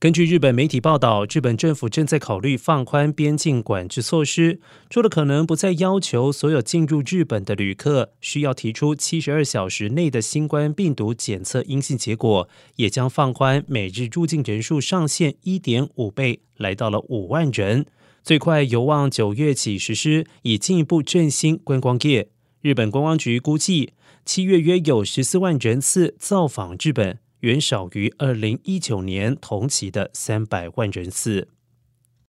根据日本媒体报道，日本政府正在考虑放宽边境管制措施，除了可能不再要求所有进入日本的旅客需要提出七十二小时内的新冠病毒检测阴性结果，也将放宽每日入境人数上限一点五倍，来到了五万人，最快有望九月起实施，以进一步振兴观光业。日本观光局估计，七月约有十四万人次造访日本。远少于二零一九年同期的三百万人次。